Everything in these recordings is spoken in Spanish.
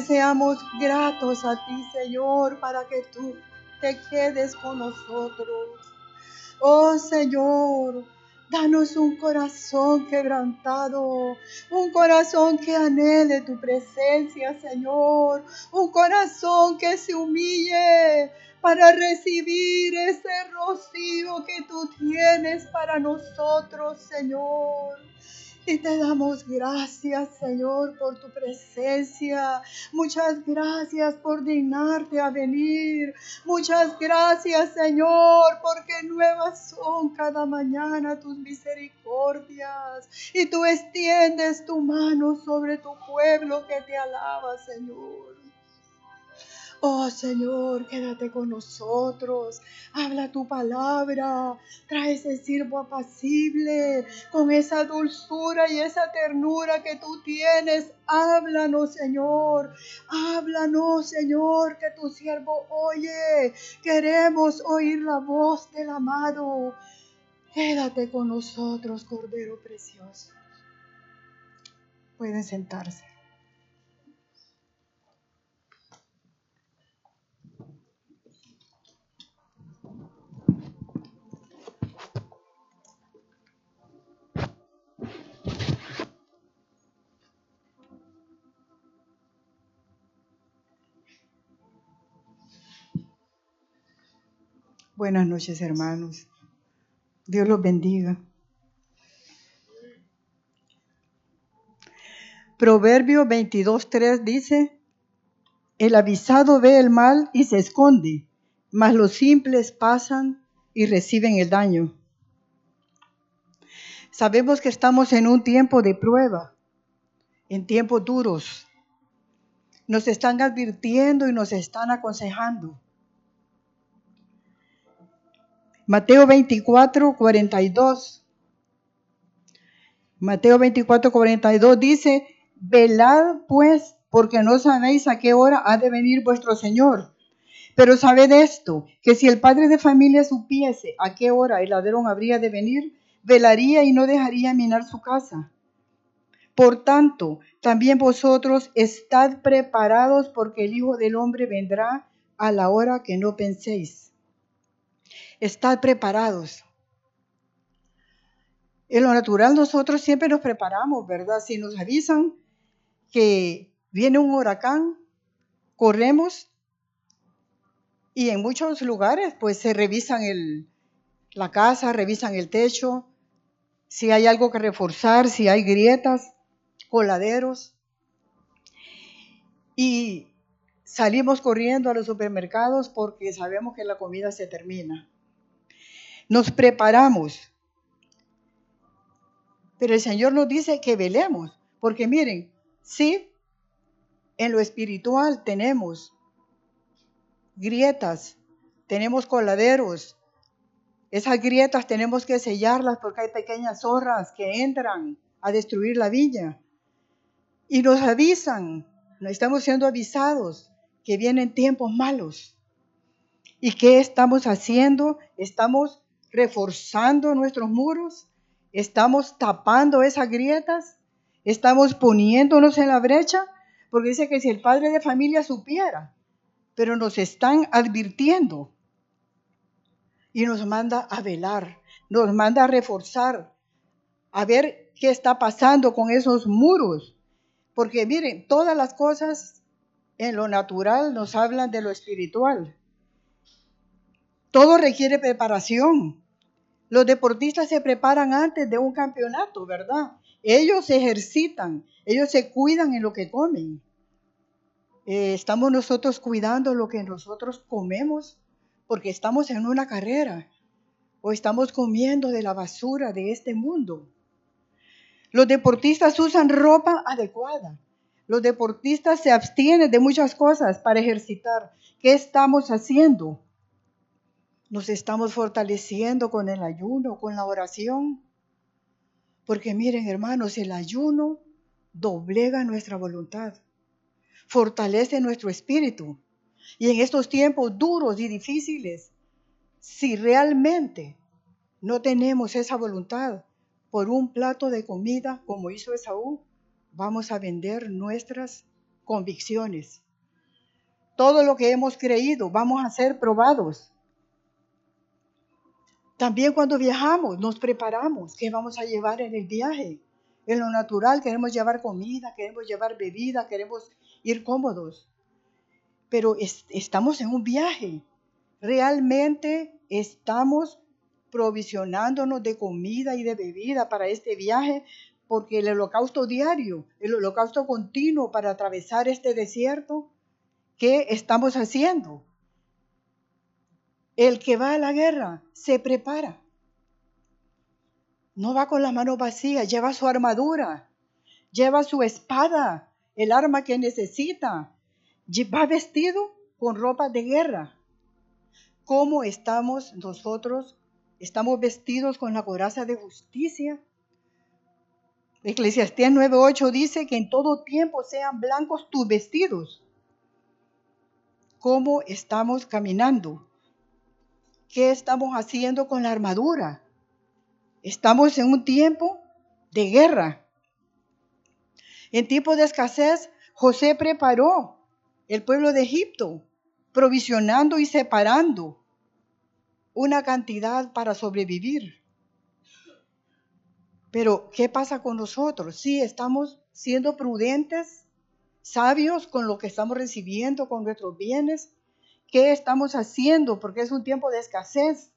seamos gratos a ti, Señor, para que tú te quedes con nosotros. Oh Señor, danos un corazón quebrantado, un corazón que anhele tu presencia, Señor, un corazón que se humille para recibir ese rocío que tú tienes para nosotros, Señor. Y te damos gracias, Señor, por tu presencia. Muchas gracias por dignarte a venir. Muchas gracias, Señor, porque nuevas son cada mañana tus misericordias. Y tú extiendes tu mano sobre tu pueblo que te alaba, Señor. Oh Señor, quédate con nosotros. Habla tu palabra. Trae ese siervo apacible con esa dulzura y esa ternura que tú tienes. Háblanos, Señor. Háblanos, Señor, que tu siervo oye. Queremos oír la voz del amado. Quédate con nosotros, Cordero Precioso. Pueden sentarse. Buenas noches, hermanos. Dios los bendiga. Proverbio 22.3 dice, el avisado ve el mal y se esconde, mas los simples pasan y reciben el daño. Sabemos que estamos en un tiempo de prueba, en tiempos duros. Nos están advirtiendo y nos están aconsejando. Mateo 24, 42. Mateo 24, 42 dice, velad pues, porque no sabéis a qué hora ha de venir vuestro Señor. Pero sabed esto, que si el padre de familia supiese a qué hora el ladrón habría de venir, velaría y no dejaría minar su casa. Por tanto, también vosotros estad preparados porque el Hijo del Hombre vendrá a la hora que no penséis. Estad preparados. En lo natural nosotros siempre nos preparamos, ¿verdad? Si nos avisan que viene un huracán, corremos y en muchos lugares pues se revisan el, la casa, revisan el techo, si hay algo que reforzar, si hay grietas, coladeros. Y salimos corriendo a los supermercados porque sabemos que la comida se termina nos preparamos. Pero el Señor nos dice que velemos, porque miren, sí, en lo espiritual tenemos grietas, tenemos coladeros. Esas grietas tenemos que sellarlas porque hay pequeñas zorras que entran a destruir la viña. Y nos avisan, estamos siendo avisados que vienen tiempos malos. ¿Y qué estamos haciendo? Estamos reforzando nuestros muros, estamos tapando esas grietas, estamos poniéndonos en la brecha, porque dice que si el padre de familia supiera, pero nos están advirtiendo y nos manda a velar, nos manda a reforzar, a ver qué está pasando con esos muros, porque miren, todas las cosas en lo natural nos hablan de lo espiritual. Todo requiere preparación. Los deportistas se preparan antes de un campeonato, ¿verdad? Ellos se ejercitan, ellos se cuidan en lo que comen. Eh, estamos nosotros cuidando lo que nosotros comemos porque estamos en una carrera o estamos comiendo de la basura de este mundo. Los deportistas usan ropa adecuada. Los deportistas se abstienen de muchas cosas para ejercitar. ¿Qué estamos haciendo? nos estamos fortaleciendo con el ayuno, con la oración. Porque miren, hermanos, el ayuno doblega nuestra voluntad, fortalece nuestro espíritu. Y en estos tiempos duros y difíciles, si realmente no tenemos esa voluntad por un plato de comida como hizo Esaú, vamos a vender nuestras convicciones. Todo lo que hemos creído, vamos a ser probados. También cuando viajamos, nos preparamos. ¿Qué vamos a llevar en el viaje? En lo natural queremos llevar comida, queremos llevar bebida, queremos ir cómodos. Pero estamos en un viaje. Realmente estamos provisionándonos de comida y de bebida para este viaje, porque el holocausto diario, el holocausto continuo para atravesar este desierto, ¿qué estamos haciendo? El que va a la guerra se prepara. No va con las manos vacías, lleva su armadura, lleva su espada, el arma que necesita. Va vestido con ropa de guerra. ¿Cómo estamos nosotros? ¿Estamos vestidos con la coraza de justicia? Eclesiastés 9:8 dice que en todo tiempo sean blancos tus vestidos. ¿Cómo estamos caminando? ¿Qué estamos haciendo con la armadura? Estamos en un tiempo de guerra. En tiempo de escasez, José preparó el pueblo de Egipto, provisionando y separando una cantidad para sobrevivir. Pero, ¿qué pasa con nosotros? Sí, estamos siendo prudentes, sabios con lo que estamos recibiendo, con nuestros bienes. ¿Qué estamos haciendo? Porque es un tiempo de escasez.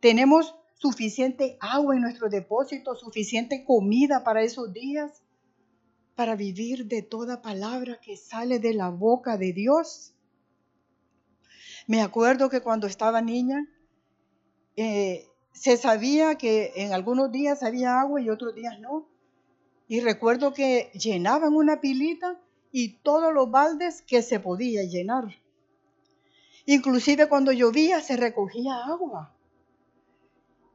Tenemos suficiente agua en nuestro depósito, suficiente comida para esos días, para vivir de toda palabra que sale de la boca de Dios. Me acuerdo que cuando estaba niña, eh, se sabía que en algunos días había agua y otros días no. Y recuerdo que llenaban una pilita y todos los baldes que se podía llenar. Inclusive cuando llovía se recogía agua.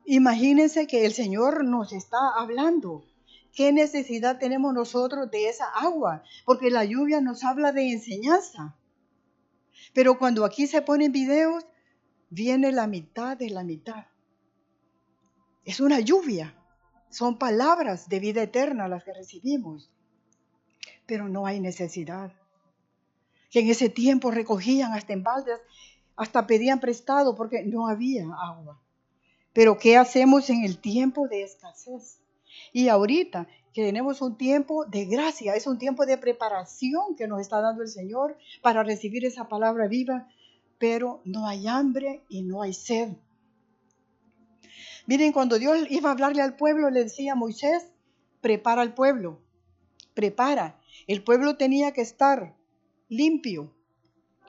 Imagínense que el Señor nos está hablando. ¿Qué necesidad tenemos nosotros de esa agua? Porque la lluvia nos habla de enseñanza. Pero cuando aquí se ponen videos, viene la mitad de la mitad. Es una lluvia. Son palabras de vida eterna las que recibimos. Pero no hay necesidad. Que en ese tiempo recogían hasta en baldes, hasta pedían prestado porque no había agua. Pero ¿qué hacemos en el tiempo de escasez? Y ahorita que tenemos un tiempo de gracia, es un tiempo de preparación que nos está dando el Señor para recibir esa palabra viva, pero no hay hambre y no hay sed. Miren, cuando Dios iba a hablarle al pueblo, le decía a Moisés, prepara al pueblo, prepara. El pueblo tenía que estar limpio,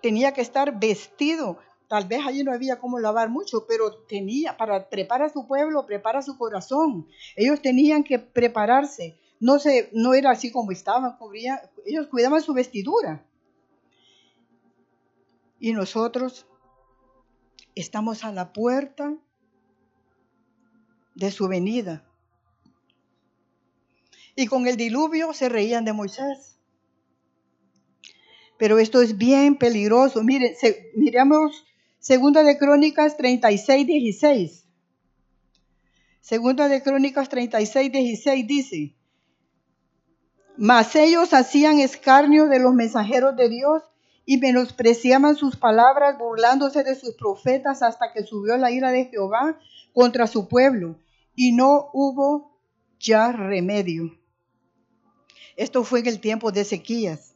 tenía que estar vestido Tal vez allí no había cómo lavar mucho, pero tenía, para preparar a su pueblo, prepara su corazón. Ellos tenían que prepararse. No, se, no era así como estaban, cubrían, ellos cuidaban su vestidura. Y nosotros estamos a la puerta de su venida. Y con el diluvio se reían de Moisés. Pero esto es bien peligroso. Miren, miremos Segunda de Crónicas 36, 16. Segunda de Crónicas 36, 16 dice, mas ellos hacían escarnio de los mensajeros de Dios y menospreciaban sus palabras, burlándose de sus profetas hasta que subió la ira de Jehová contra su pueblo y no hubo ya remedio. Esto fue en el tiempo de Ezequías.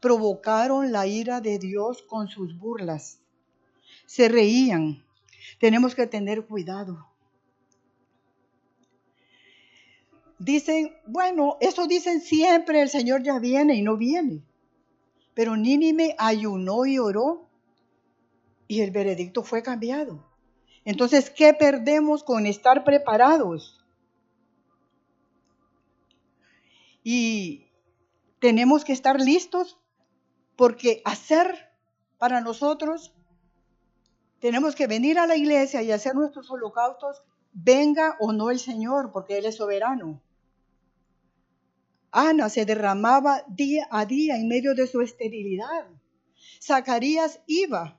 Provocaron la ira de Dios con sus burlas se reían. Tenemos que tener cuidado. Dicen, bueno, eso dicen siempre, el Señor ya viene y no viene. Pero Nínime ayunó y oró y el veredicto fue cambiado. Entonces, ¿qué perdemos con estar preparados? Y tenemos que estar listos porque hacer para nosotros tenemos que venir a la iglesia y hacer nuestros holocaustos, venga o no el Señor, porque Él es soberano. Ana se derramaba día a día en medio de su esterilidad. Zacarías iba,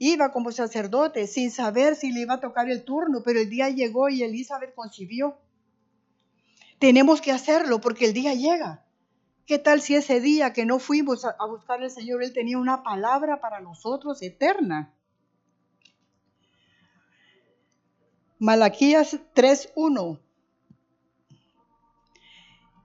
iba como sacerdote sin saber si le iba a tocar el turno, pero el día llegó y Elizabeth concibió. tenemos que hacerlo porque el día llega. ¿Qué tal si ese día que no fuimos a, buscar al Señor, Él tenía una palabra para nosotros eterna? Malaquías 3.1.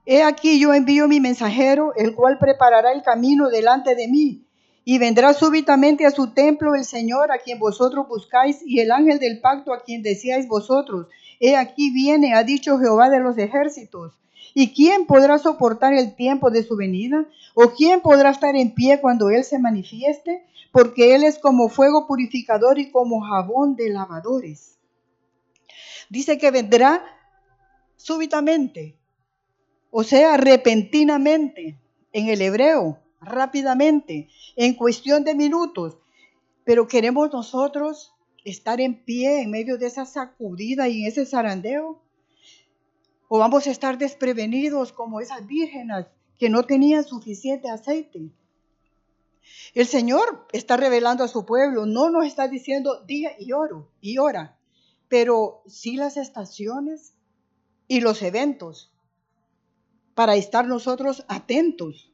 He aquí yo envío mi mensajero, el cual preparará el camino delante de mí. Y vendrá súbitamente a su templo el Señor a quien vosotros buscáis y el ángel del pacto a quien decíais vosotros. He aquí viene, ha dicho Jehová de los ejércitos. ¿Y quién podrá soportar el tiempo de su venida? ¿O quién podrá estar en pie cuando Él se manifieste? Porque Él es como fuego purificador y como jabón de lavadores. Dice que vendrá súbitamente, o sea, repentinamente, en el hebreo, rápidamente, en cuestión de minutos. Pero queremos nosotros estar en pie en medio de esa sacudida y en ese zarandeo. O vamos a estar desprevenidos como esas vírgenes que no tenían suficiente aceite. El Señor está revelando a su pueblo, no nos está diciendo día y oro y hora, pero sí las estaciones y los eventos para estar nosotros atentos.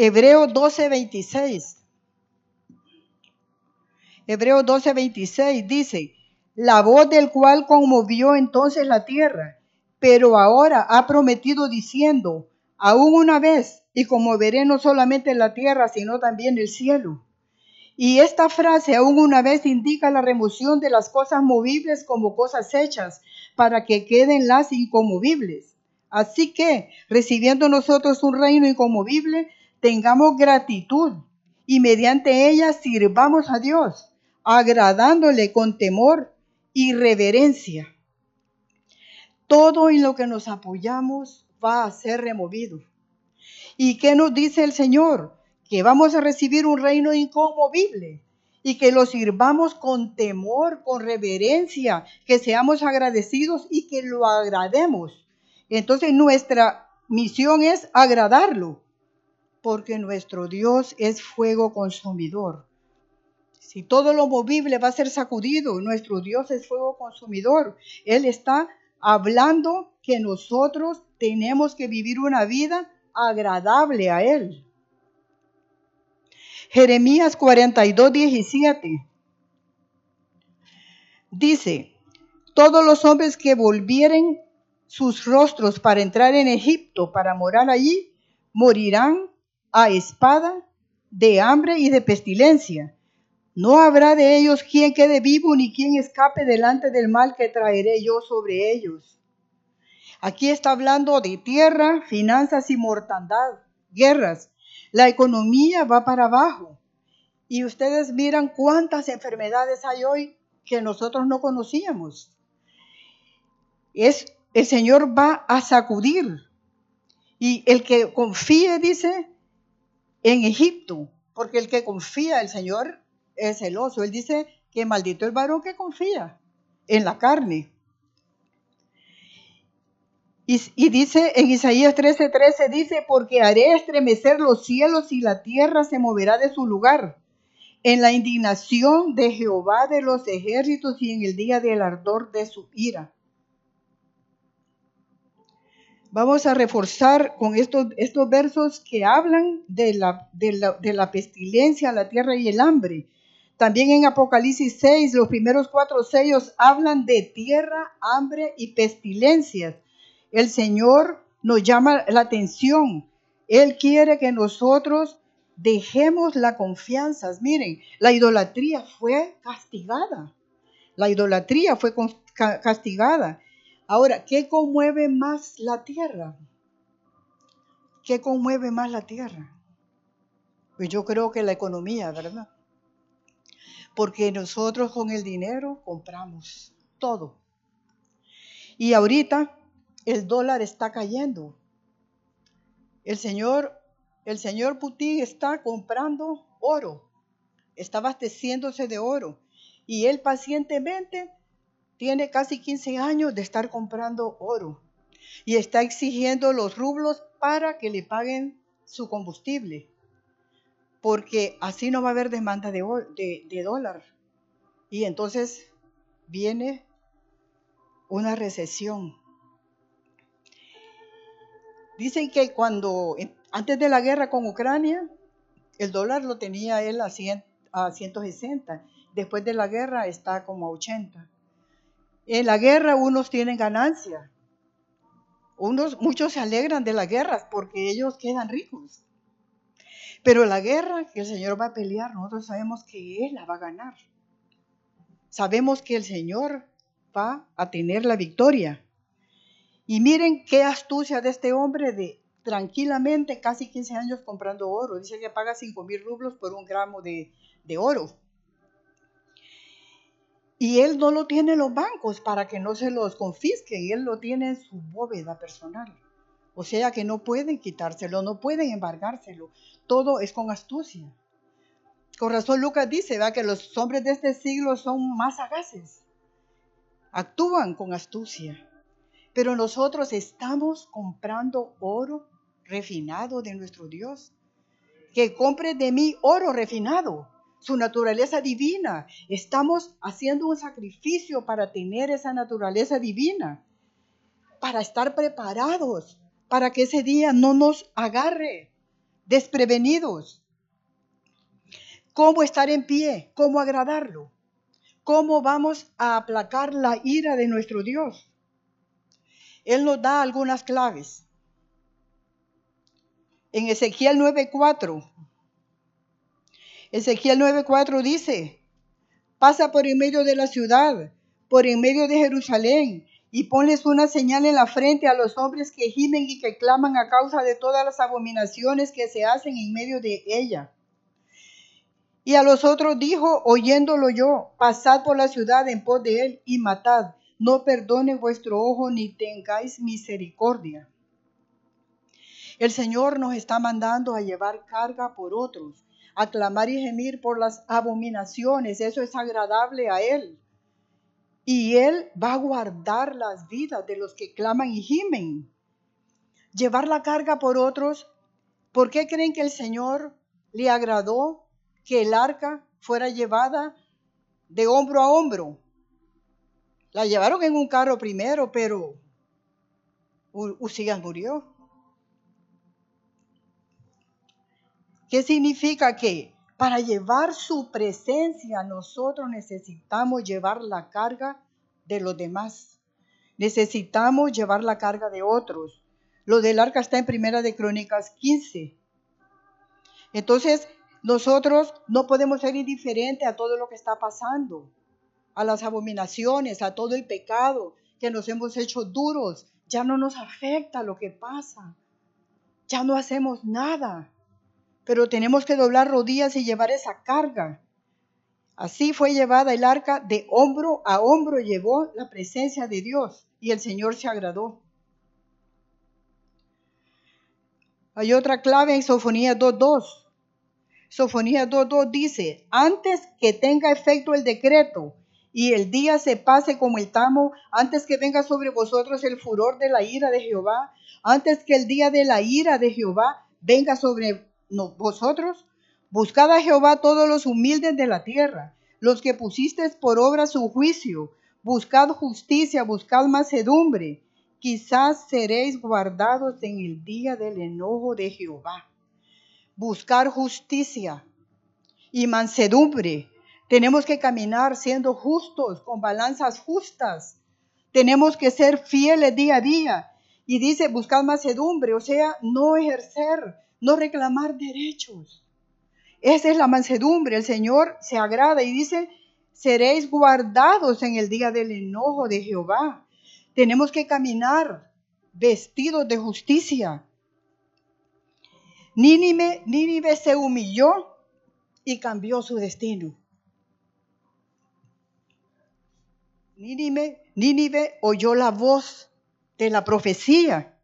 Hebreo 12:26. Hebreo 12:26 dice, la voz del cual conmovió entonces la tierra, pero ahora ha prometido diciendo, aún una vez, y conmoveré no solamente la tierra, sino también el cielo. Y esta frase aún una vez indica la remoción de las cosas movibles como cosas hechas, para que queden las inconmovibles. Así que, recibiendo nosotros un reino inconmovible, tengamos gratitud y mediante ella sirvamos a Dios, agradándole con temor y reverencia. Todo en lo que nos apoyamos va a ser removido. ¿Y qué nos dice el Señor? Que vamos a recibir un reino inconmovible y que lo sirvamos con temor, con reverencia, que seamos agradecidos y que lo agrademos. Entonces nuestra misión es agradarlo, porque nuestro Dios es fuego consumidor. Si todo lo movible va a ser sacudido, nuestro Dios es fuego consumidor. Él está hablando que nosotros tenemos que vivir una vida agradable a Él. Jeremías 42, 17 dice, todos los hombres que volvieren sus rostros para entrar en Egipto, para morar allí, morirán a espada, de hambre y de pestilencia no habrá de ellos quien quede vivo ni quien escape delante del mal que traeré yo sobre ellos. Aquí está hablando de tierra, finanzas y mortandad, guerras. La economía va para abajo. Y ustedes miran cuántas enfermedades hay hoy que nosotros no conocíamos. Es, el Señor va a sacudir. Y el que confíe, dice, en Egipto, porque el que confía el Señor es celoso. Él dice que maldito el varón que confía en la carne. Y, dice en Isaías 13:13, 13, dice, porque haré estremecer los cielos y la tierra se moverá de su lugar en la indignación de Jehová de los ejércitos y en el día del ardor de su ira. Vamos a reforzar con estos, estos versos que hablan de la, de, la, de la pestilencia, la tierra y el hambre. También en Apocalipsis 6, los primeros cuatro sellos hablan de tierra, hambre y pestilencias. El Señor nos llama la atención. Él quiere que nosotros dejemos la confianza. Miren, la idolatría fue castigada. La idolatría fue castigada. Ahora, ¿qué conmueve más la tierra? ¿Qué conmueve más la tierra? Pues yo creo que la economía, ¿verdad? porque nosotros con el dinero compramos todo. Y ahorita el dólar está cayendo. El señor, el señor Putin está comprando oro, está abasteciéndose de oro. Y él pacientemente tiene casi 15 años de estar comprando oro y está exigiendo los rublos para que le paguen su combustible porque así no va a haber demanda de, dólar. Y entonces viene una recesión. Dicen que cuando, antes de la guerra con Ucrania, el dólar lo tenía él a, 100, a 160. Después de la guerra está como a 80. En la guerra unos tienen ganancia. Unos, muchos se alegran de las guerras porque ellos quedan ricos. Pero la guerra que el Señor va a pelear, nosotros sabemos que Él la va a ganar. Sabemos que el Señor va a tener la victoria. Y miren qué astucia de este hombre de tranquilamente casi 15 años comprando oro. Dice que paga 5 mil rublos por un gramo de, de oro. Y él no lo tiene en los bancos para que no se los confisquen, él lo tiene en su bóveda personal. O sea que no pueden quitárselo, no pueden embargárselo. Todo es con astucia. Con razón Lucas dice que los hombres de este siglo son más sagaces. Actúan con astucia. Pero nosotros estamos comprando oro refinado de nuestro Dios. Que compre de mí oro refinado su naturaleza divina. Estamos haciendo un sacrificio para tener esa naturaleza divina, para estar preparados, para que ese día no nos agarre desprevenidos. ¿Cómo estar en pie? ¿Cómo agradarlo? ¿Cómo vamos a aplacar la ira de nuestro Dios? Él nos da algunas claves. En Ezequiel 9:4 Ezequiel 9:4 dice, pasa por en medio de la ciudad, por en medio de Jerusalén, y ponles una señal en la frente a los hombres que gimen y que claman a causa de todas las abominaciones que se hacen en medio de ella. Y a los otros dijo, oyéndolo yo, pasad por la ciudad en pos de él y matad, no perdone vuestro ojo ni tengáis misericordia. El Señor nos está mandando a llevar carga por otros, aclamar y gemir por las abominaciones. Eso es agradable a Él. Y Él va a guardar las vidas de los que claman y gimen. Llevar la carga por otros. ¿Por qué creen que el Señor le agradó que el arca fuera llevada de hombro a hombro? La llevaron en un carro primero, pero Usías murió. ¿Qué significa que para llevar su presencia nosotros necesitamos llevar la carga de los demás? Necesitamos llevar la carga de otros. Lo del arca está en Primera de Crónicas 15. Entonces, nosotros no podemos ser indiferentes a todo lo que está pasando, a las abominaciones, a todo el pecado que nos hemos hecho duros. Ya no nos afecta lo que pasa. Ya no hacemos nada pero tenemos que doblar rodillas y llevar esa carga. Así fue llevada el arca, de hombro a hombro llevó la presencia de Dios y el Señor se agradó. Hay otra clave en Sofonía 2.2. Sofonía 2.2 dice, antes que tenga efecto el decreto y el día se pase como el tamo, antes que venga sobre vosotros el furor de la ira de Jehová, antes que el día de la ira de Jehová venga sobre vosotros, buscad a Jehová todos los humildes de la tierra, los que pusisteis por obra su juicio, buscad justicia, buscad macedumbre, quizás seréis guardados en el día del enojo de Jehová. Buscar justicia y mansedumbre. Tenemos que caminar siendo justos, con balanzas justas. Tenemos que ser fieles día a día. Y dice, buscar macedumbre, o sea, no ejercer no reclamar derechos. Esa es la mansedumbre. El Señor se agrada y dice, seréis guardados en el día del enojo de Jehová. Tenemos que caminar vestidos de justicia. Nínive, Nínive se humilló y cambió su destino. Nínive, Nínive oyó la voz de la profecía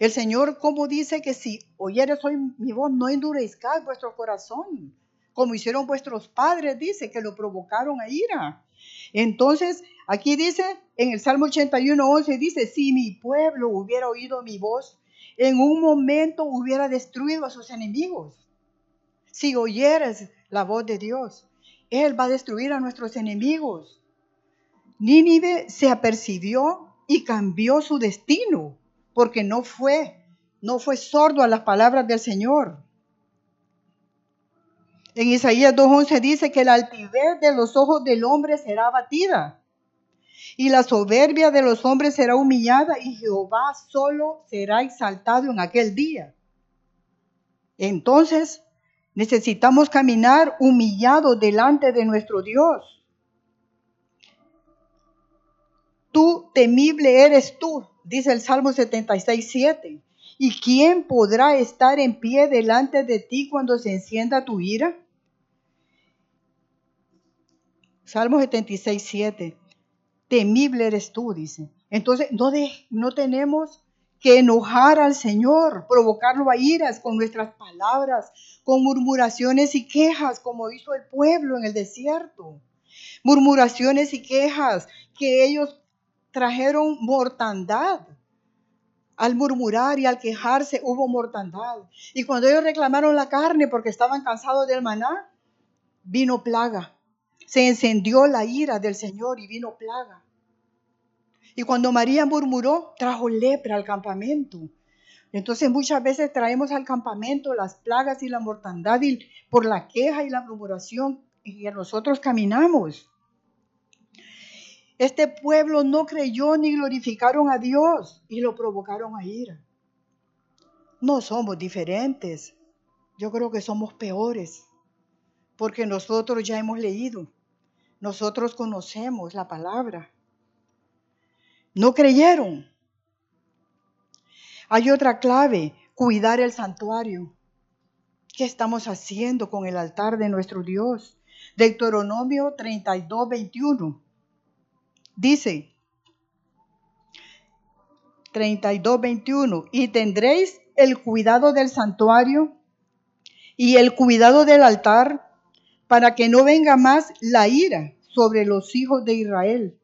el Señor, como dice que si oyeres hoy mi voz, no endurezcáis vuestro corazón, como hicieron vuestros padres, dice, que lo provocaron a ira. Entonces, aquí dice, en el Salmo 81, 11, dice, si mi pueblo hubiera oído mi voz, en un momento hubiera destruido a sus enemigos. Si oyeres la voz de Dios, Él va a destruir a nuestros enemigos. Nínive se apercibió y cambió su destino, porque no fue, no fue sordo a las palabras del Señor. En Isaías 2.11 dice que la altivez de los ojos del hombre será abatida y la soberbia de los hombres será humillada y Jehová solo será exaltado en aquel día. Entonces necesitamos caminar humillados delante de nuestro Dios. Tú temible eres tú, dice el Salmo 76, 7. ¿Y quién podrá estar en pie delante de ti cuando se encienda tu ira? Salmo 76, 7. Temible eres tú, dice. Entonces, no, no tenemos que enojar al Señor, provocarlo a iras con nuestras palabras, con murmuraciones y quejas, como hizo el pueblo en el desierto. Murmuraciones y quejas que ellos trajeron mortandad al murmurar y al quejarse hubo mortandad. Y cuando ellos reclamaron la carne porque estaban cansados del maná, vino plaga. Se encendió la ira del Señor y vino plaga. Y cuando María murmuró, trajo lepra al campamento. Entonces muchas veces traemos al campamento las plagas y la mortandad por la queja y la murmuración y nosotros caminamos. Este pueblo no creyó ni glorificaron a Dios y lo provocaron a ira. No somos diferentes. Yo creo que somos peores porque nosotros ya hemos leído. Nosotros conocemos la palabra. No creyeron. Hay otra clave, cuidar el santuario. ¿Qué estamos haciendo con el altar de nuestro Dios? Deuteronomio 32, 21. Dice 32, 21, y tendréis el cuidado del santuario y el cuidado del altar para que no venga más la ira sobre los hijos de Israel.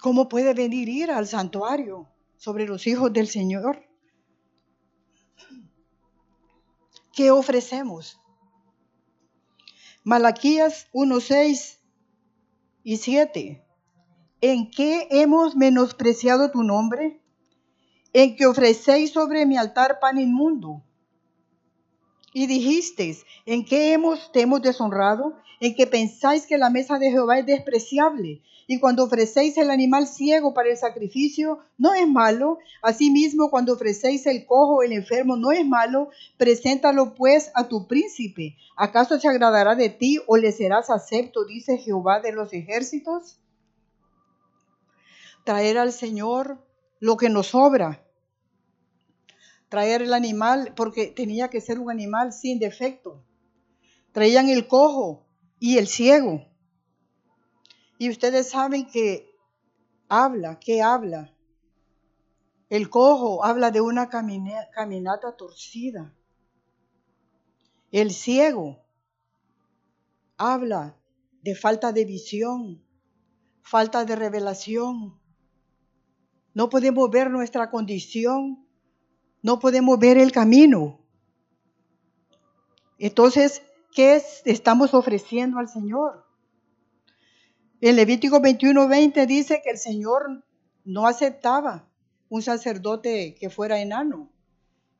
¿Cómo puede venir ira al santuario sobre los hijos del Señor? ¿Qué ofrecemos? Malaquías 1, 6 y 7. ¿En qué hemos menospreciado tu nombre? En que ofrecéis sobre mi altar pan inmundo. Y dijisteis, ¿en qué hemos, te deshonrado? En que pensáis que la mesa de Jehová es despreciable. Y cuando ofrecéis el animal ciego para el sacrificio, no es malo. Asimismo, cuando ofrecéis el cojo, el enfermo, no es malo. Preséntalo pues a tu príncipe. ¿Acaso se agradará de ti o le serás acepto, dice Jehová de los ejércitos? Traer al Señor lo que nos sobra. Traer el animal, porque tenía que ser un animal sin defecto. Traían el cojo y el ciego y ustedes saben que habla, ¿qué habla? El cojo habla de una caminata torcida. El ciego habla de falta de visión, falta de revelación. No podemos ver nuestra condición, no podemos ver el camino. Entonces, ¿qué estamos ofreciendo al Señor? En Levítico 21:20 dice que el Señor no aceptaba un sacerdote que fuera enano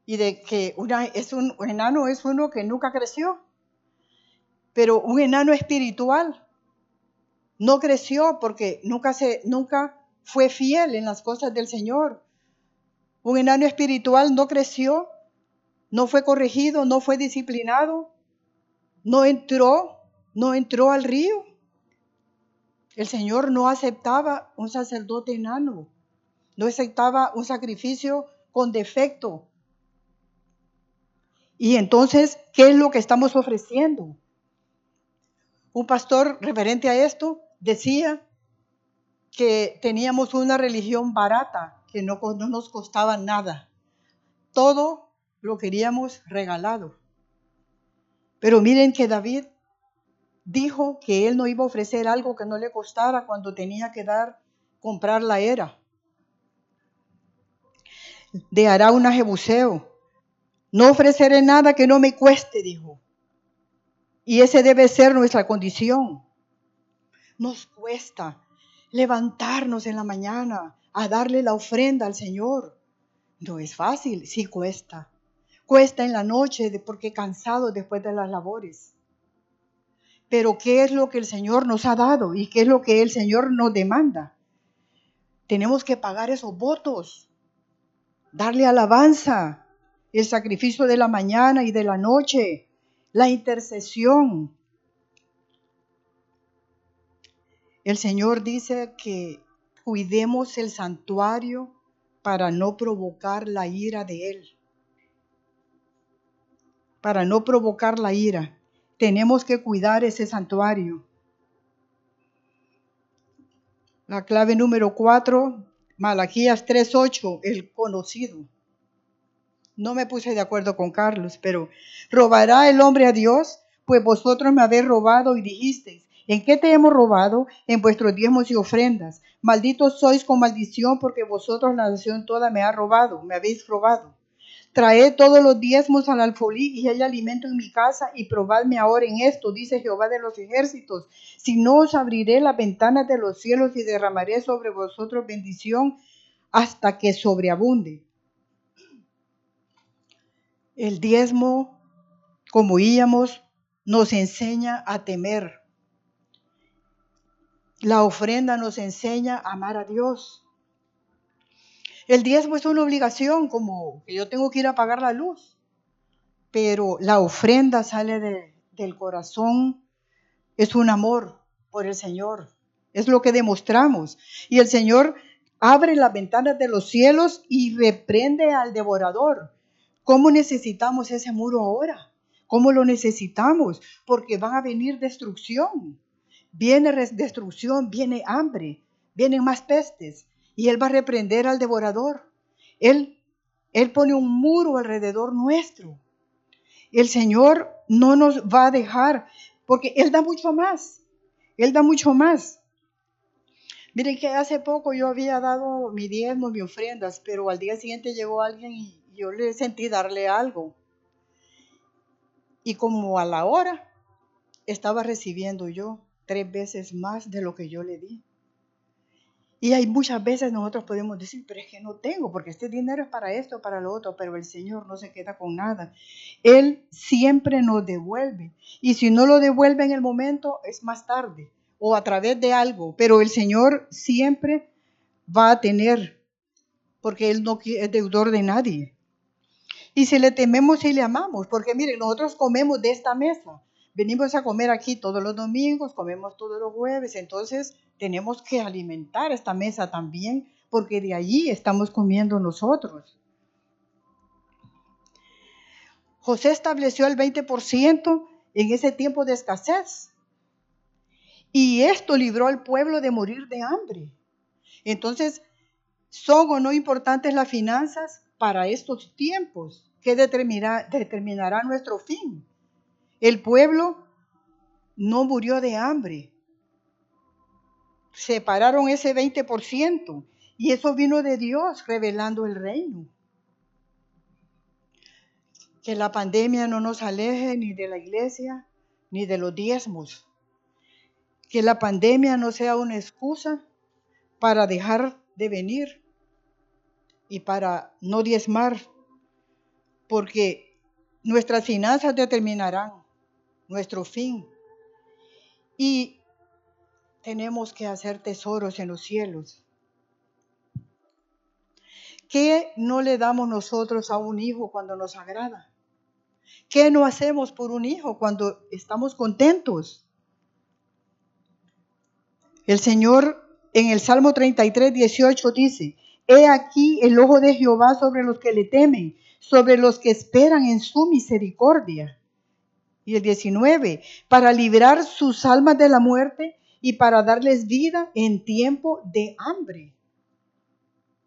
y de que una, es un, enano es uno que nunca creció, pero un enano espiritual no creció porque nunca, se, nunca fue fiel en las cosas del Señor. Un enano espiritual no creció, no fue corregido, no fue disciplinado, no entró, no entró al río. El Señor no aceptaba un sacerdote enano, no aceptaba un sacrificio con defecto. Y entonces, ¿qué es lo que estamos ofreciendo? Un pastor referente a esto decía que teníamos una religión barata, que no, no nos costaba nada. Todo lo queríamos regalado. Pero miren que David dijo que él no iba a ofrecer algo que no le costara cuando tenía que dar, comprar la era. De hará una jebuseo. No ofreceré nada que no me cueste, dijo. Y ese debe ser nuestra condición. Nos cuesta levantarnos en la mañana a darle la ofrenda al Señor. No es fácil, sí cuesta. Cuesta en la noche porque cansado después de las labores. Pero ¿qué es lo que el Señor nos ha dado y qué es lo que el Señor nos demanda? Tenemos que pagar esos votos, darle alabanza, el sacrificio de la mañana y de la noche, la intercesión. El Señor dice que cuidemos el santuario para no provocar la ira de Él. Para no provocar la ira. Tenemos que cuidar ese santuario. La clave número cuatro, Malaquías 3.8, el conocido. No me puse de acuerdo con Carlos, pero ¿robará el hombre a Dios? Pues vosotros me habéis robado y dijisteis, ¿en qué te hemos robado? En vuestros diezmos y ofrendas. Malditos sois con maldición porque vosotros la nación toda me ha robado, me habéis robado. Traed todos los diezmos al alfolí y hay alimento en mi casa y probadme ahora en esto, dice Jehová de los ejércitos. Si no os abriré las ventanas de los cielos y derramaré sobre vosotros bendición hasta que sobreabunde. El diezmo, como oíamos, nos enseña a temer. La ofrenda nos enseña a amar a Dios. El diezmo es una obligación, como que yo tengo que ir a pagar la luz, pero la ofrenda sale del corazón, es un amor por el Señor, es lo que demostramos. Y el Señor abre las ventanas de los cielos y reprende al devorador. ¿Cómo necesitamos ese muro ahora? ¿Cómo lo necesitamos? Porque van a venir destrucción. Viene destrucción, viene hambre, vienen más pestes y Él va a reprender al devorador. Él, él pone un muro alrededor nuestro. El Señor no nos va a dejar porque Él da mucho más. Él da mucho más. Miren que hace poco yo había dado mi diezmo, mi ofrendas, pero al día siguiente llegó alguien y yo le sentí darle algo. Y como a la hora estaba recibiendo yo tres veces más de lo que yo le di. Y hay muchas veces nosotros podemos decir, pero es que no tengo, porque este dinero es para esto, para lo otro, pero el Señor no se queda con nada. Él siempre nos devuelve. Y si no lo devuelve en el momento, es más tarde o a través de algo, pero el Señor siempre va a tener, porque Él no es deudor de nadie. Y si le tememos y le amamos, porque miren, nosotros comemos de esta mesa, venimos a comer aquí todos los domingos, comemos todos los jueves, entonces tenemos que alimentar esta mesa también, porque de allí estamos comiendo nosotros. José estableció el 20% en ese tiempo de escasez. Y esto libró al pueblo de morir de hambre. Entonces, ¿son o no importantes las finanzas para estos tiempos? que determinará, determinará nuestro fin? El pueblo no murió de hambre, separaron ese 20% y eso vino de Dios revelando el reino. Que la pandemia no nos aleje ni de la iglesia ni de los diezmos. Que la pandemia no sea una excusa para dejar de venir y para no diezmar, porque nuestras finanzas determinarán nuestro fin. Y tenemos que hacer tesoros en los cielos. ¿Qué no le damos nosotros a un hijo cuando nos agrada? ¿Qué no hacemos por un hijo cuando estamos contentos? El Señor en el Salmo 33, 18 dice, He aquí el ojo de Jehová sobre los que le temen, sobre los que esperan en su misericordia. Y el 19, para librar sus almas de la muerte y para darles vida en tiempo de hambre.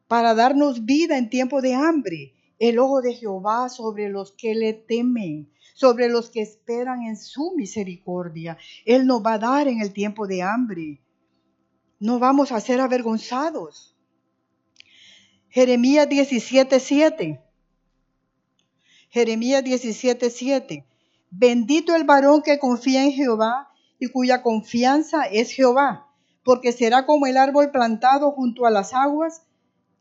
Para darnos vida en tiempo de hambre. El ojo de Jehová sobre los que le temen, sobre los que esperan en su misericordia. Él nos va a dar en el tiempo de hambre. No vamos a ser avergonzados. Jeremías 17:7. Jeremías 17:7. Bendito el varón que confía en Jehová y cuya confianza es Jehová, porque será como el árbol plantado junto a las aguas,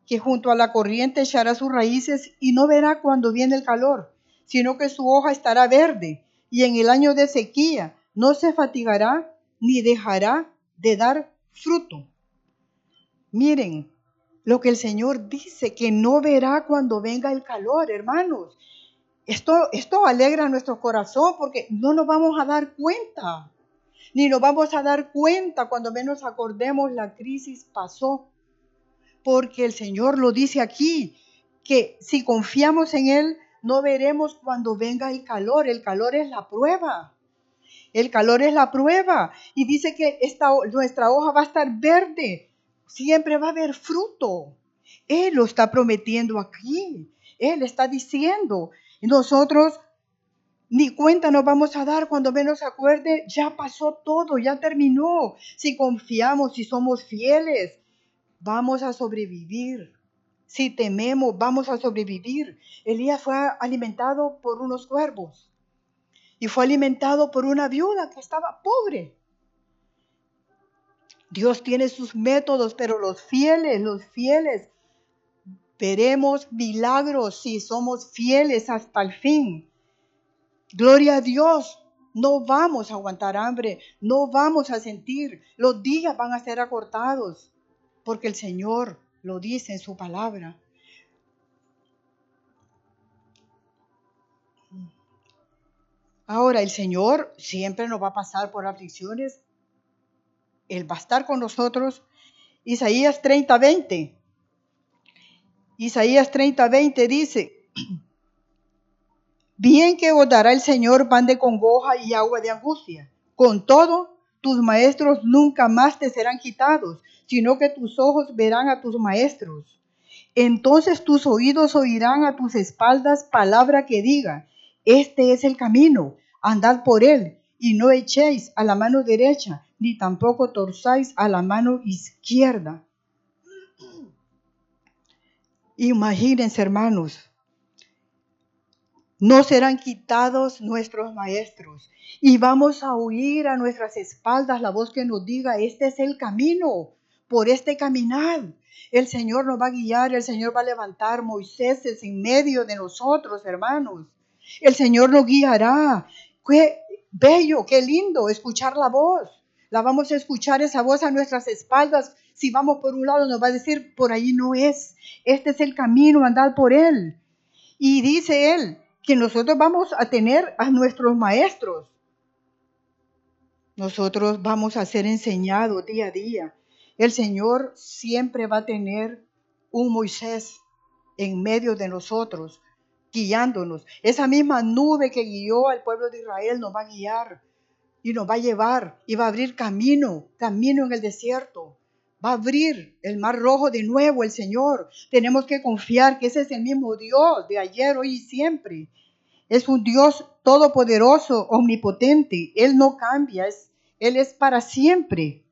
que junto a la corriente echará sus raíces y no verá cuando viene el calor, sino que su hoja estará verde, y en el año de sequía no se fatigará ni dejará de dar fruto. Miren lo que el Señor dice, que no verá cuando venga el calor, hermanos. Esto, esto alegra nuestro corazón porque no nos vamos a dar cuenta, ni nos vamos a dar cuenta cuando menos acordemos la crisis pasó. Porque el Señor lo dice aquí, que si confiamos en Él, no veremos cuando venga el calor. El calor es la prueba. El calor es la prueba. Y dice que esta, nuestra hoja va a estar verde. Siempre va a haber fruto. Él lo está prometiendo aquí. Él está diciendo. Y nosotros ni cuenta nos vamos a dar cuando menos acuerde, ya pasó todo, ya terminó. Si confiamos, si somos fieles, vamos a sobrevivir. Si tememos, vamos a sobrevivir. Elías fue alimentado por unos cuervos y fue alimentado por una viuda que estaba pobre. Dios tiene sus métodos, pero los fieles, los fieles, veremos milagros si somos fieles hasta el fin. Gloria a Dios, no vamos a aguantar hambre, no vamos a sentir, los días van a ser acortados, porque el Señor lo dice en su palabra. Ahora, el Señor siempre nos va a pasar por aflicciones. Él va a estar con nosotros. Isaías 30, 20. Isaías 30, 20 dice, bien que os dará el Señor pan de congoja y agua de angustia. Con todo, tus maestros nunca más te serán quitados, sino que tus ojos verán a tus maestros. Entonces tus oídos oirán a tus espaldas palabra que diga, este es el camino, andad por él, y no echéis a la mano derecha, ni tampoco torzáis a la mano izquierda. Imagínense, hermanos, no serán quitados nuestros maestros y vamos a oír a nuestras espaldas la voz que nos diga, este es el camino, por este caminar. El Señor nos va a guiar, el Señor va a levantar Moisés en medio de nosotros, hermanos. El Señor nos guiará. Qué bello, qué lindo escuchar la voz. La vamos a escuchar esa voz a nuestras espaldas. Si vamos por un lado nos va a decir, por ahí no es. Este es el camino, andad por él. Y dice él que nosotros vamos a tener a nuestros maestros. Nosotros vamos a ser enseñados día a día. El Señor siempre va a tener un Moisés en medio de nosotros guiándonos. Esa misma nube que guió al pueblo de Israel nos va a guiar y nos va a llevar y va a abrir camino, camino en el desierto. Va a abrir el mar rojo de nuevo el Señor. Tenemos que confiar que ese es el mismo Dios de ayer, hoy y siempre. Es un Dios todopoderoso, omnipotente. Él no cambia, Él es para siempre.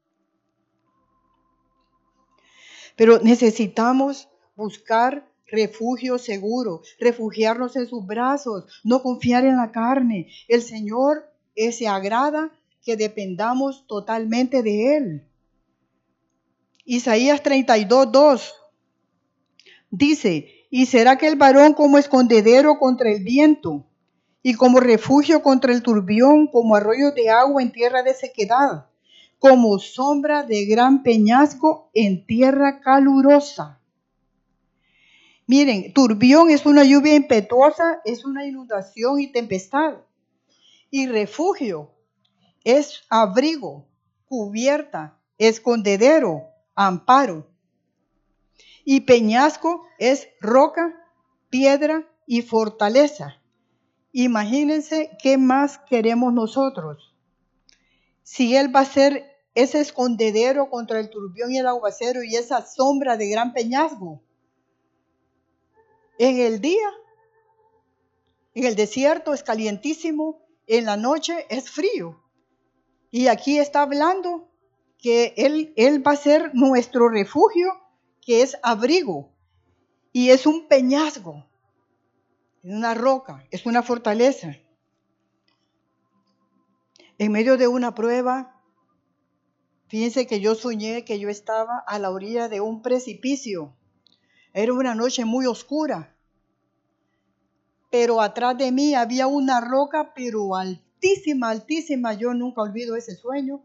Pero necesitamos buscar refugio seguro, refugiarnos en sus brazos, no confiar en la carne. El Señor se agrada que dependamos totalmente de Él. Isaías 32, 2 dice, y será que el varón como escondedero contra el viento y como refugio contra el turbión, como arroyo de agua en tierra de sequedad, como sombra de gran peñasco en tierra calurosa. Miren, turbión es una lluvia impetuosa, es una inundación y tempestad. Y refugio es abrigo, cubierta, escondedero, amparo. Y peñasco es roca, piedra y fortaleza. Imagínense qué más queremos nosotros. Si Él va a ser ese escondedero contra el turbión y el aguacero y esa sombra de gran peñasco, en el día, en el desierto es calientísimo, en la noche es frío. Y aquí está hablando que él, él va a ser nuestro refugio, que es abrigo. Y es un peñasco, una roca, es una fortaleza. En medio de una prueba, fíjense que yo soñé que yo estaba a la orilla de un precipicio. Era una noche muy oscura. Pero atrás de mí había una roca, pero altísima, altísima. Yo nunca olvido ese sueño.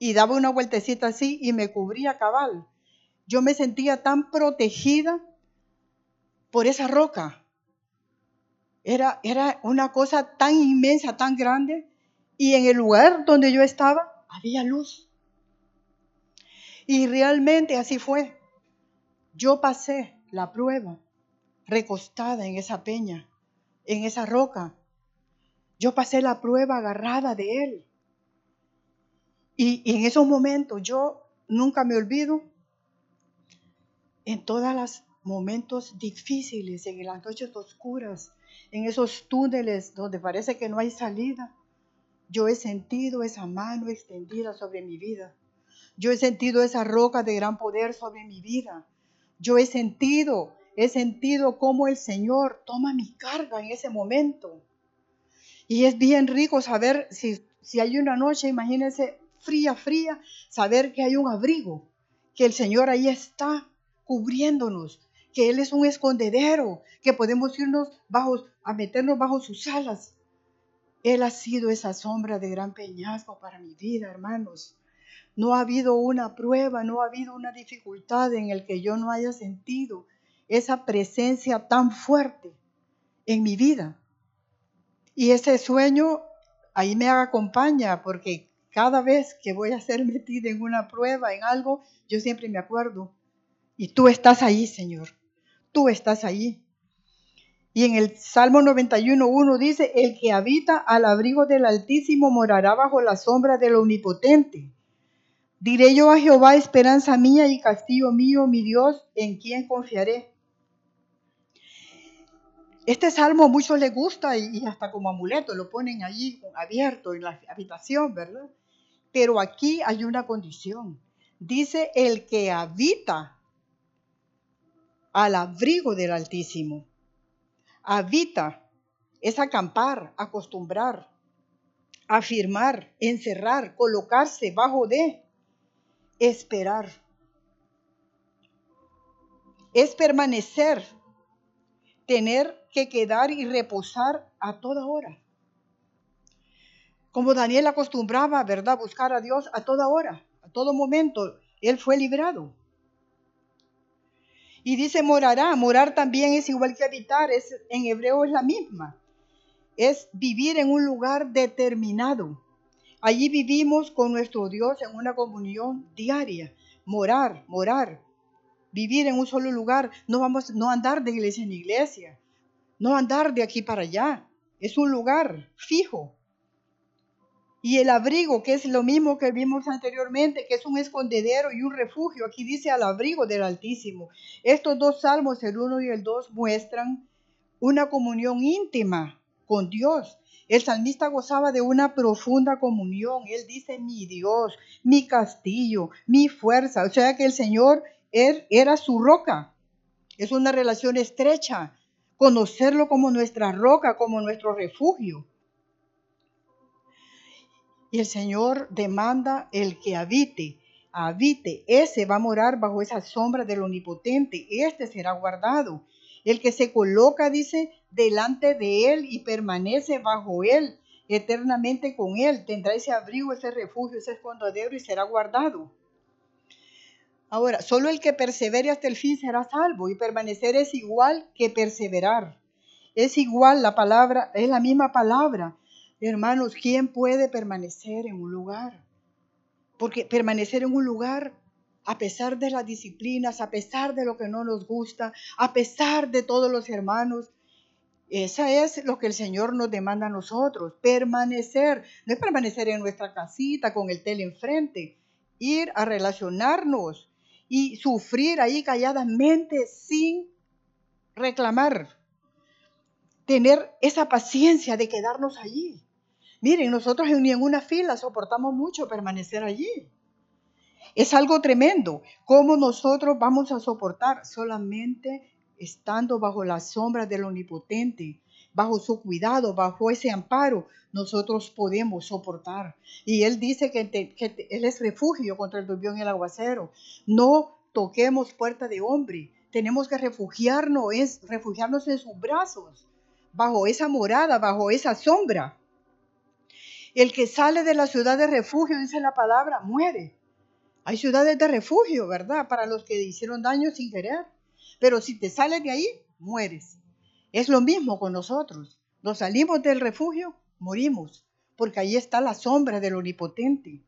Y daba una vueltecita así y me cubría cabal. Yo me sentía tan protegida por esa roca. Era, era una cosa tan inmensa, tan grande. Y en el lugar donde yo estaba había luz. Y realmente así fue. Yo pasé la prueba recostada en esa peña, en esa roca. Yo pasé la prueba agarrada de Él. Y, en esos momentos yo nunca me olvido, en todos los momentos difíciles, en las noches oscuras, en esos túneles donde parece que no hay salida, yo he sentido esa mano extendida sobre mi vida. Yo he sentido esa roca de gran poder sobre mi vida. Yo he sentido, he sentido cómo el Señor toma mi carga en ese momento. Y es bien rico saber si, si hay una noche, imagínense, fría, fría, saber que hay un abrigo, que el Señor ahí está cubriéndonos, que Él es un escondedero, que podemos irnos bajo, a meternos bajo sus alas. Él ha sido esa sombra de gran peñasco para mi vida, hermanos. No ha habido una prueba, no ha habido una dificultad en el que yo no haya sentido esa presencia tan fuerte en mi vida. Y ese sueño ahí me acompaña porque cada vez que voy a ser metida en una prueba, en algo, yo siempre me acuerdo. Y tú estás ahí, Señor. Tú estás ahí. Y en el Salmo 91.1 dice, el que habita al abrigo del Altísimo morará bajo la sombra del Omnipotente. Diré yo a Jehová, esperanza mía y castillo mío, mi Dios, en quien confiaré. Este salmo a muchos les gusta y, hasta como amuleto lo ponen allí abierto en la habitación, ¿verdad? Pero aquí hay una condición. Dice el que habita al abrigo del Altísimo. Habita es acampar, acostumbrar, afirmar, encerrar, colocarse bajo de esperar. Es permanecer, tener que quedar y reposar a toda hora. Como Daniel acostumbraba, ¿verdad? Buscar a Dios a toda hora, a todo momento. Él fue librado. Y dice morará. Morar también es igual que habitar. Es, en hebreo es la misma. Es vivir en un lugar determinado. Allí vivimos con nuestro Dios en una comunión diaria. Morar, morar, vivir en un solo lugar. No vamos, no andar de iglesia en iglesia, no andar de aquí para allá. Es un lugar fijo. Y el abrigo, que es lo mismo que vimos anteriormente, que es un escondedero y un refugio. Aquí dice al abrigo del Altísimo. Estos dos salmos, el 1 y el 2, muestran una comunión íntima con Dios el salmista gozaba de una profunda comunión. Él dice, mi Dios, mi castillo, mi fuerza. O sea que el Señor era su roca. Es una relación estrecha. Conocerlo como nuestra roca, como nuestro refugio. Y el Señor demanda el que habite, habite. Ese va a morar bajo esa sombra del omnipotente. Este será guardado. El que se coloca, dice, delante de Él y permanece bajo Él, eternamente con Él, tendrá ese abrigo, ese refugio, ese escondedero y será guardado. Ahora, solo el que persevere hasta el fin será salvo y permanecer es igual que perseverar. Es igual la palabra, es la misma palabra. Hermanos, ¿quién puede permanecer en un lugar? Porque permanecer en un lugar a pesar de las disciplinas, a pesar de lo que no nos gusta, a pesar de todos los hermanos. Esa es lo que el Señor nos demanda a nosotros, permanecer, no es permanecer en nuestra casita con el tele enfrente, ir a relacionarnos y sufrir ahí calladamente sin reclamar, tener esa paciencia de quedarnos allí. Miren, nosotros en una fila soportamos mucho permanecer allí. Es algo tremendo. ¿Cómo nosotros vamos a soportar solamente estando bajo la sombra del Omnipotente? Bajo su cuidado, bajo ese amparo, nosotros podemos soportar. Y Él dice que, Él es refugio contra el turbión y el aguacero. No toquemos puerta de hombre. Tenemos que refugiarnos, es refugiarnos en sus brazos, bajo esa morada, bajo esa sombra. El que sale de la ciudad de refugio, dice la palabra, muere. Hay ciudades de refugio, ¿verdad? Para los que hicieron daño sin querer. Pero si te sales de ahí, mueres. Es lo mismo con nosotros. Nos salimos del refugio, morimos, porque ahí está la sombra del omnipotente.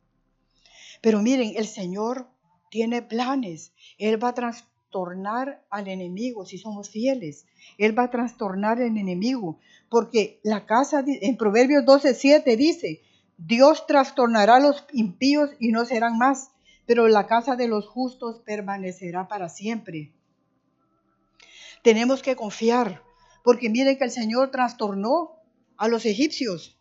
Pero miren, el Señor tiene planes. Él va a trastornar al enemigo si somos fieles. Él va a trastornar al enemigo, porque la casa, en Proverbios 12:7 dice, Dios trastornará a los impíos y no serán más, pero la casa de los justos permanecerá para siempre. Tenemos que confiar, porque miren que el Señor trastornó a los egipcios.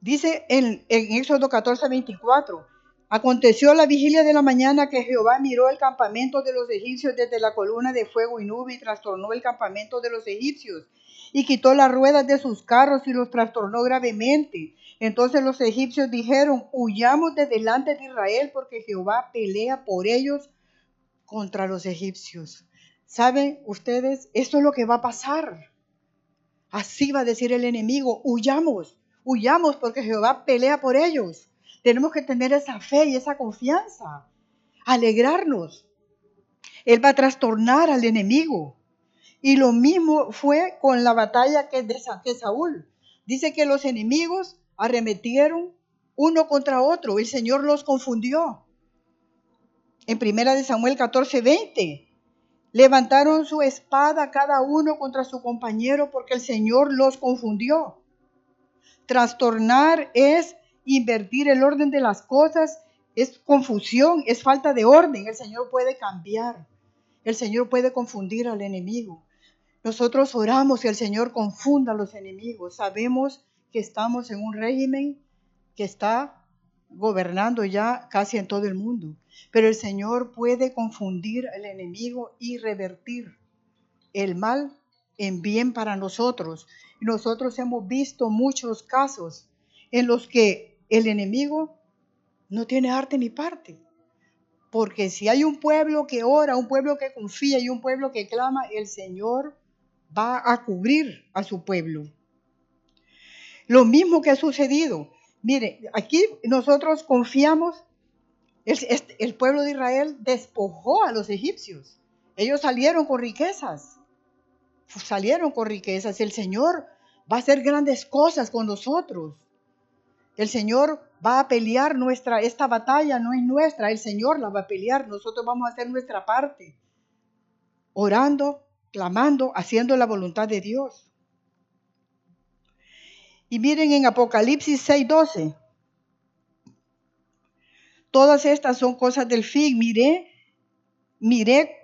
Dice en, en Éxodo 14, 24, aconteció la vigilia de la mañana que Jehová miró el campamento de los egipcios desde la columna de fuego y nube y trastornó el campamento de los egipcios y quitó las ruedas de sus carros y los trastornó gravemente. Entonces los egipcios dijeron, huyamos de delante de Israel porque Jehová pelea por ellos contra los egipcios. ¿Saben ustedes? Esto es lo que va a pasar. Así va a decir el enemigo, huyamos, huyamos porque Jehová pelea por ellos. Tenemos que tener esa fe y esa confianza, alegrarnos. Él va a trastornar al enemigo. Y lo mismo fue con la batalla que de Saúl. Dice que los enemigos arremetieron uno contra otro. El Señor los confundió. En primera de Samuel 14, 20. Levantaron su espada cada uno contra su compañero porque el Señor los confundió. Trastornar es invertir el orden de las cosas, es confusión, es falta de orden. El Señor puede cambiar. El Señor puede confundir al enemigo. Nosotros oramos y el Señor confunda a los enemigos. Sabemos que estamos en un régimen que está gobernando ya casi en todo el mundo. Pero el Señor puede confundir al enemigo y revertir el mal en bien para nosotros. Nosotros hemos visto muchos casos en los que el enemigo no tiene arte ni parte. Porque si hay un pueblo que ora, un pueblo que confía y un pueblo que clama, el Señor va a cubrir a su pueblo. Lo mismo que ha sucedido. Mire, aquí nosotros confiamos, el, el pueblo de Israel despojó a los egipcios. Ellos salieron con riquezas, salieron con riquezas. El Señor va a hacer grandes cosas con nosotros. El Señor va a pelear nuestra, esta batalla no es nuestra, el Señor la va a pelear, nosotros vamos a hacer nuestra parte, orando, clamando, haciendo la voluntad de Dios. Y miren en Apocalipsis 6:12. Todas estas son cosas del fin. Miré, miré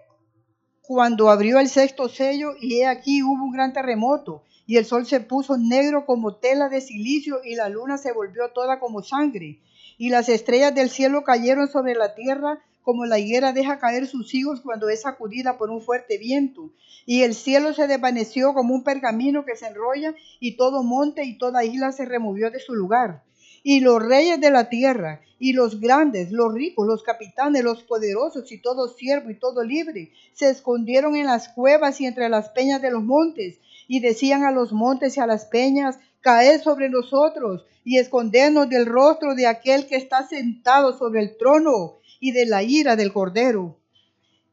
cuando abrió el sexto sello y he aquí hubo un gran terremoto y el sol se puso negro como tela de silicio y la luna se volvió toda como sangre y las estrellas del cielo cayeron sobre la tierra como la higuera deja caer sus hijos cuando es sacudida por un fuerte viento. Y el cielo se desvaneció como un pergamino que se enrolla, y todo monte y toda isla se removió de su lugar. Y los reyes de la tierra, y los grandes, los ricos, los capitanes, los poderosos, y todo siervo y todo libre, se escondieron en las cuevas y entre las peñas de los montes, y decían a los montes y a las peñas, caed sobre nosotros, y escondernos del rostro de aquel que está sentado sobre el trono y de la ira del Cordero.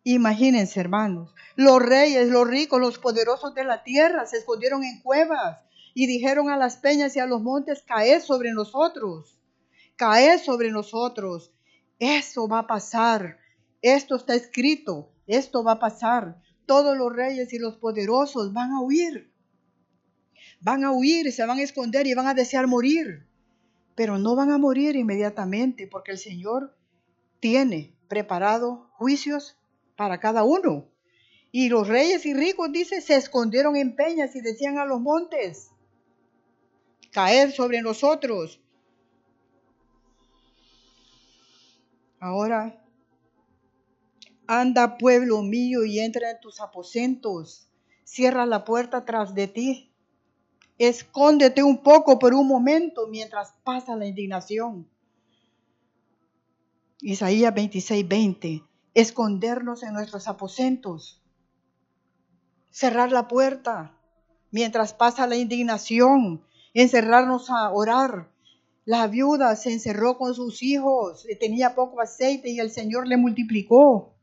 Imagínense, hermanos, los reyes, los ricos, los poderosos de la tierra se escondieron en cuevas y dijeron a las peñas y a los montes, caed sobre nosotros, caed sobre nosotros. Eso va a pasar. Esto está escrito. Esto va a pasar. Todos los reyes y los poderosos van a huir. Van a huir, se van a esconder y van a desear morir. Pero no van a morir inmediatamente porque el Señor tiene preparado juicios para cada uno. Y los reyes y ricos, dice, se escondieron en peñas y decían a los montes, caer sobre nosotros. Ahora, anda pueblo mío y entra en tus aposentos. cierra la puerta tras de ti. Escóndete un poco por un momento mientras pasa la indignación. Isaías 26, 20. Escondernos en nuestros aposentos. Cerrar la puerta mientras pasa la indignación. Encerrarnos a orar. La viuda se encerró con sus hijos, tenía poco aceite y el Señor le multiplicó.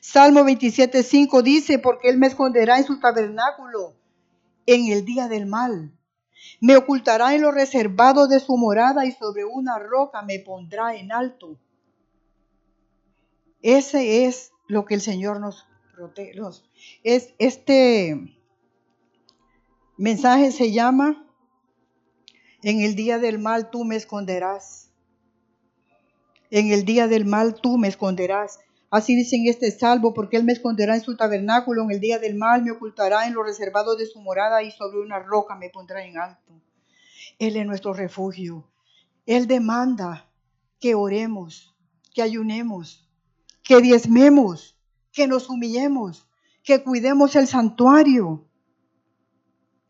Salmo 27, 5 dice, porque Él me esconderá en su tabernáculo en el día del mal. Me ocultará en lo reservado de su morada y sobre una roca me pondrá en alto. Ese es lo que el Señor nos protege. Es, este mensaje se llama, en el día del mal tú me esconderás. En el día del mal tú me esconderás. Así dice en este salvo, porque Él me esconderá en su tabernáculo, en el día del mal me ocultará en lo reservado de su morada y sobre una roca me pondrá en alto. Él es nuestro refugio. Él demanda que oremos, que ayunemos, que diezmemos, que nos humillemos, que cuidemos el santuario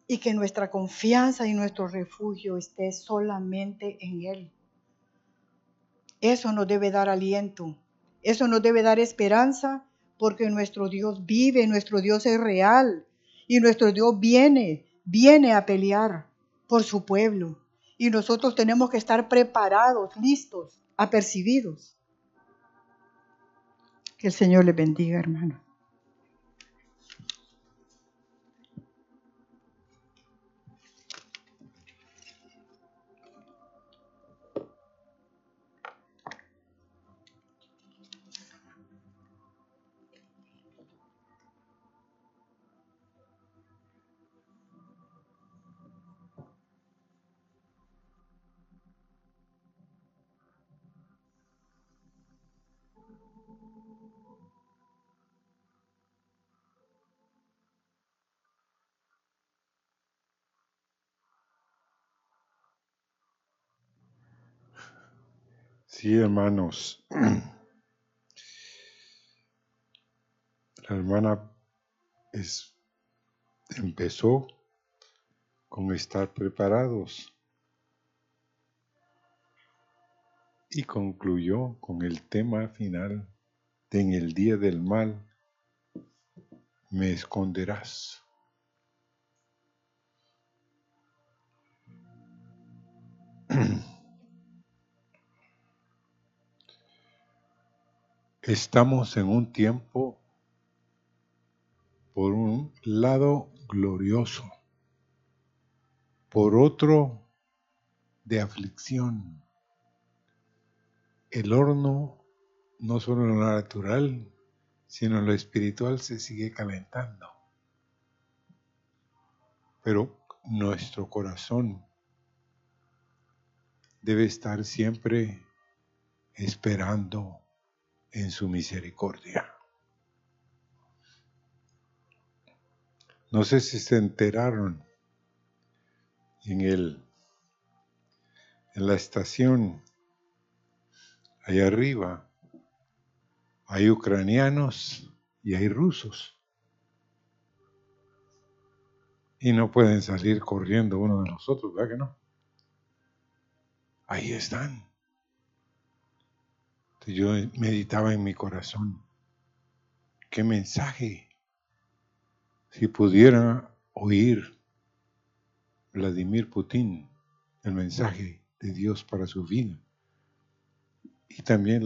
y que nuestra confianza y nuestro refugio esté solamente en Él. Eso nos debe dar aliento eso nos debe dar esperanza porque nuestro Dios vive, nuestro Dios es real y nuestro Dios viene, viene a pelear por su pueblo. Y nosotros tenemos que estar preparados, listos, apercibidos. Que el Señor le bendiga, hermano. Sí, hermanos. La hermana empezó con estar preparados y concluyó con el tema final de en el día del mal me esconderás. Estamos en un tiempo, por un lado, glorioso, por otro, de aflicción. El horno, no solo en lo natural, sino en lo espiritual, se sigue calentando. Pero nuestro corazón debe estar siempre esperando en su misericordia. No sé si se enteraron en el en la estación allá arriba hay ucranianos y hay rusos. Y no pueden salir corriendo uno de nosotros, ¿verdad que no? Ahí están yo meditaba en mi corazón, qué mensaje, si pudiera oír Vladimir Putin el mensaje de Dios para su vida y también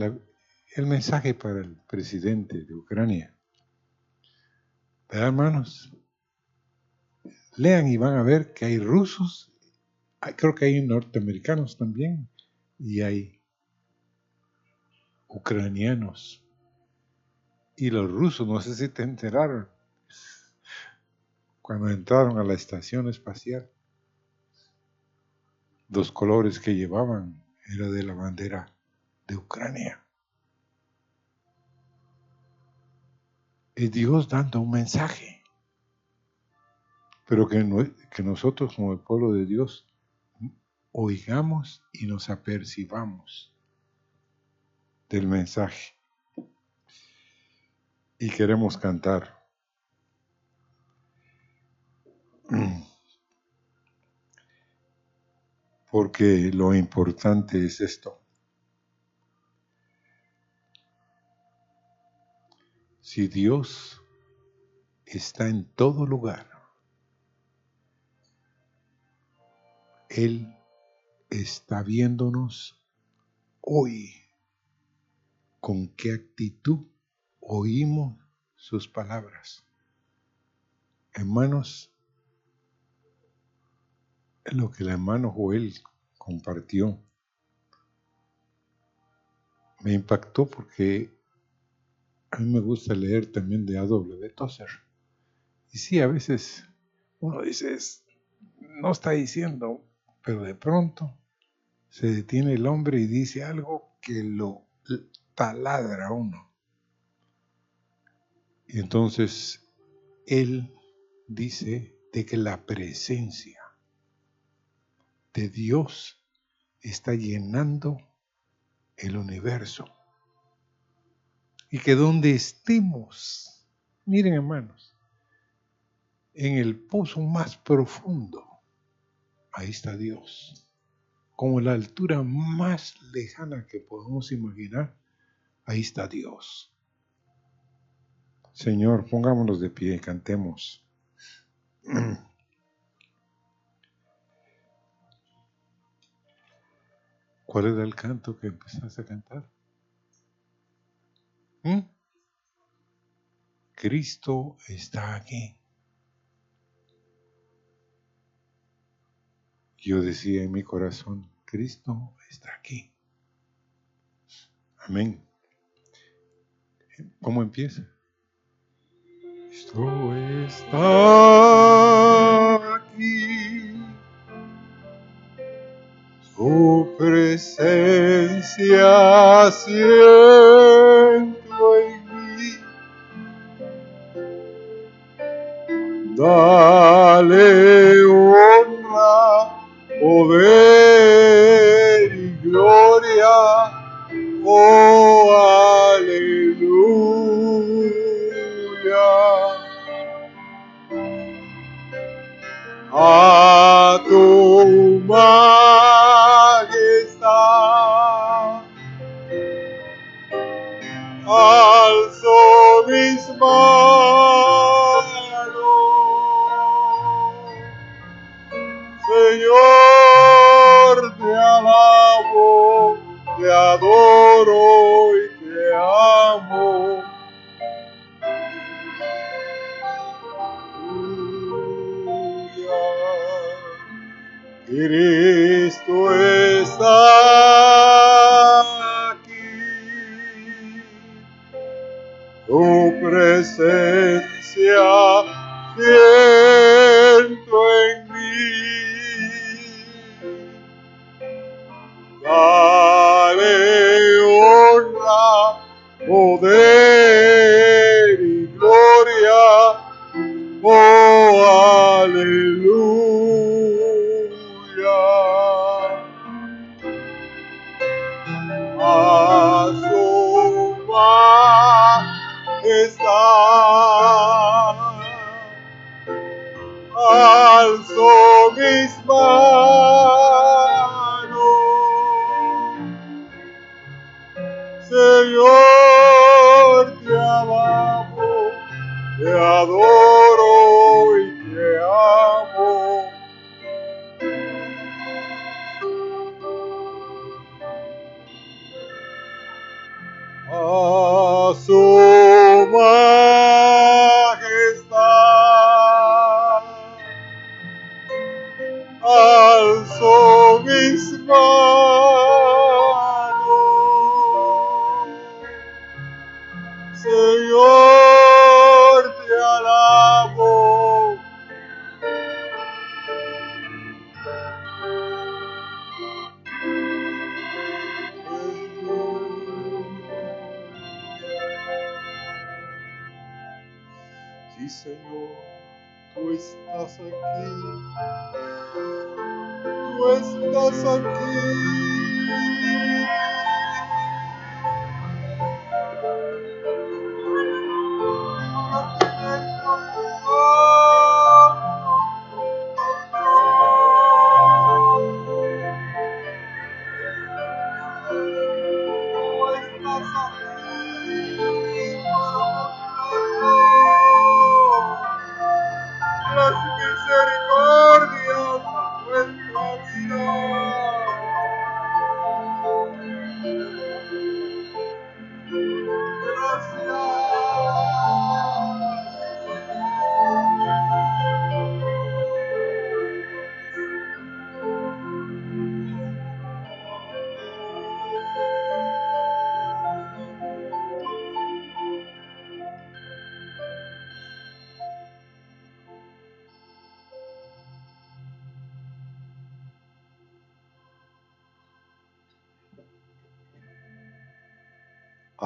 el mensaje para el presidente de Ucrania. ¿Verdad, hermanos? Lean y van a ver que hay rusos, creo que hay norteamericanos también y hay ucranianos. Y los rusos, no sé si te enteraron, cuando entraron a la estación espacial, los colores que llevaban era de la bandera de Ucrania. Es Dios dando un mensaje, pero que, que nosotros como el pueblo de Dios oigamos y nos apercibamos del mensaje. Y queremos cantar. Porque lo importante es esto. Si Dios está en todo lugar, Él está viéndonos hoy. ¿Con qué actitud oímos sus palabras? Hermanos, lo que el hermano Joel compartió me impactó porque a mí me gusta leer también de A.W. Tozer. Y sí, a veces uno dice, no está diciendo, pero de pronto se detiene el hombre y dice algo que lo taladra uno. Y entonces él dice de que la presencia de Dios está llenando el universo. Y que donde estemos, miren hermanos, en el pozo más profundo, ahí está Dios. Como la altura más lejana que podemos imaginar, ahí está Dios. Señor, pongámonos de pie y cantemos. ¿Cuál era el canto que empezaste a cantar? ¿Mm? Cristo está aquí. Yo decía en mi corazón, Cristo está aquí. Amén. ¿Cómo empieza? Cristo está aquí tu presencia siento en mí. Dale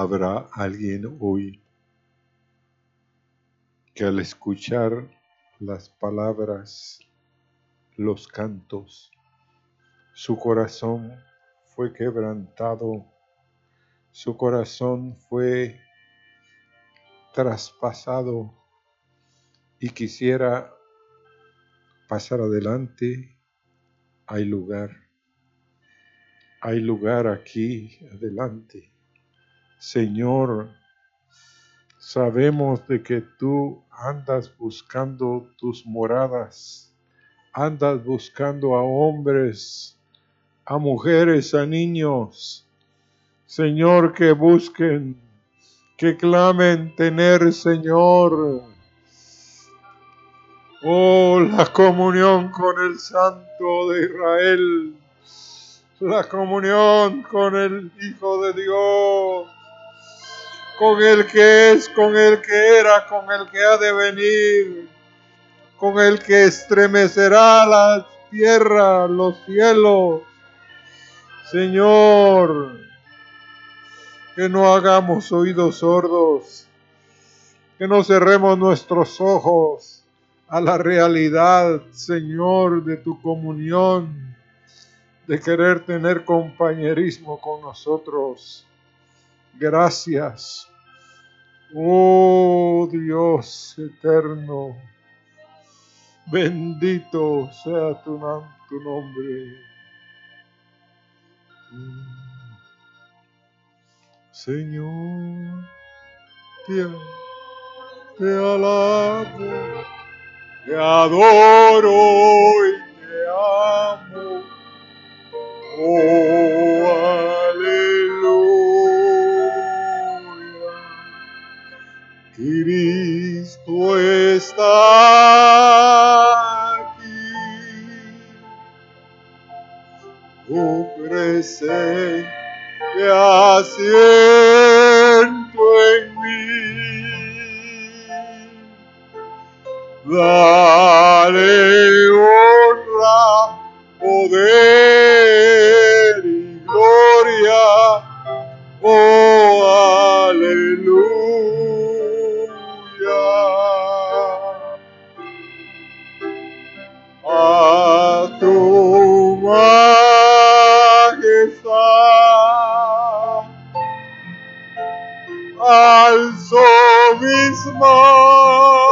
Habrá alguien hoy que al escuchar las palabras, los cantos, su corazón fue quebrantado, su corazón fue traspasado y quisiera pasar adelante, hay lugar. Hay lugar aquí adelante. Señor, sabemos de que tú andas buscando tus moradas, andas buscando a hombres, a mujeres, a niños. Señor, que busquen, que clamen tener, Señor, Oh, la comunión con el Santo de Israel, la comunión con el Hijo de Dios, con el que es, con el que era, con el que ha de venir, con el que estremecerá la tierra, los cielos. Señor, que no hagamos oídos sordos, que no cerremos nuestros ojos a la realidad, Señor, de tu comunión, de querer tener compañerismo con nosotros. Gracias. Oh Dios eterno, bendito sea tu, nombre. Señor, te, te alabo te adoro y te amo. Oh, Cristo está aquí. Tu presencia siento en Dale honra, poder y gloria. Oh, Christmas.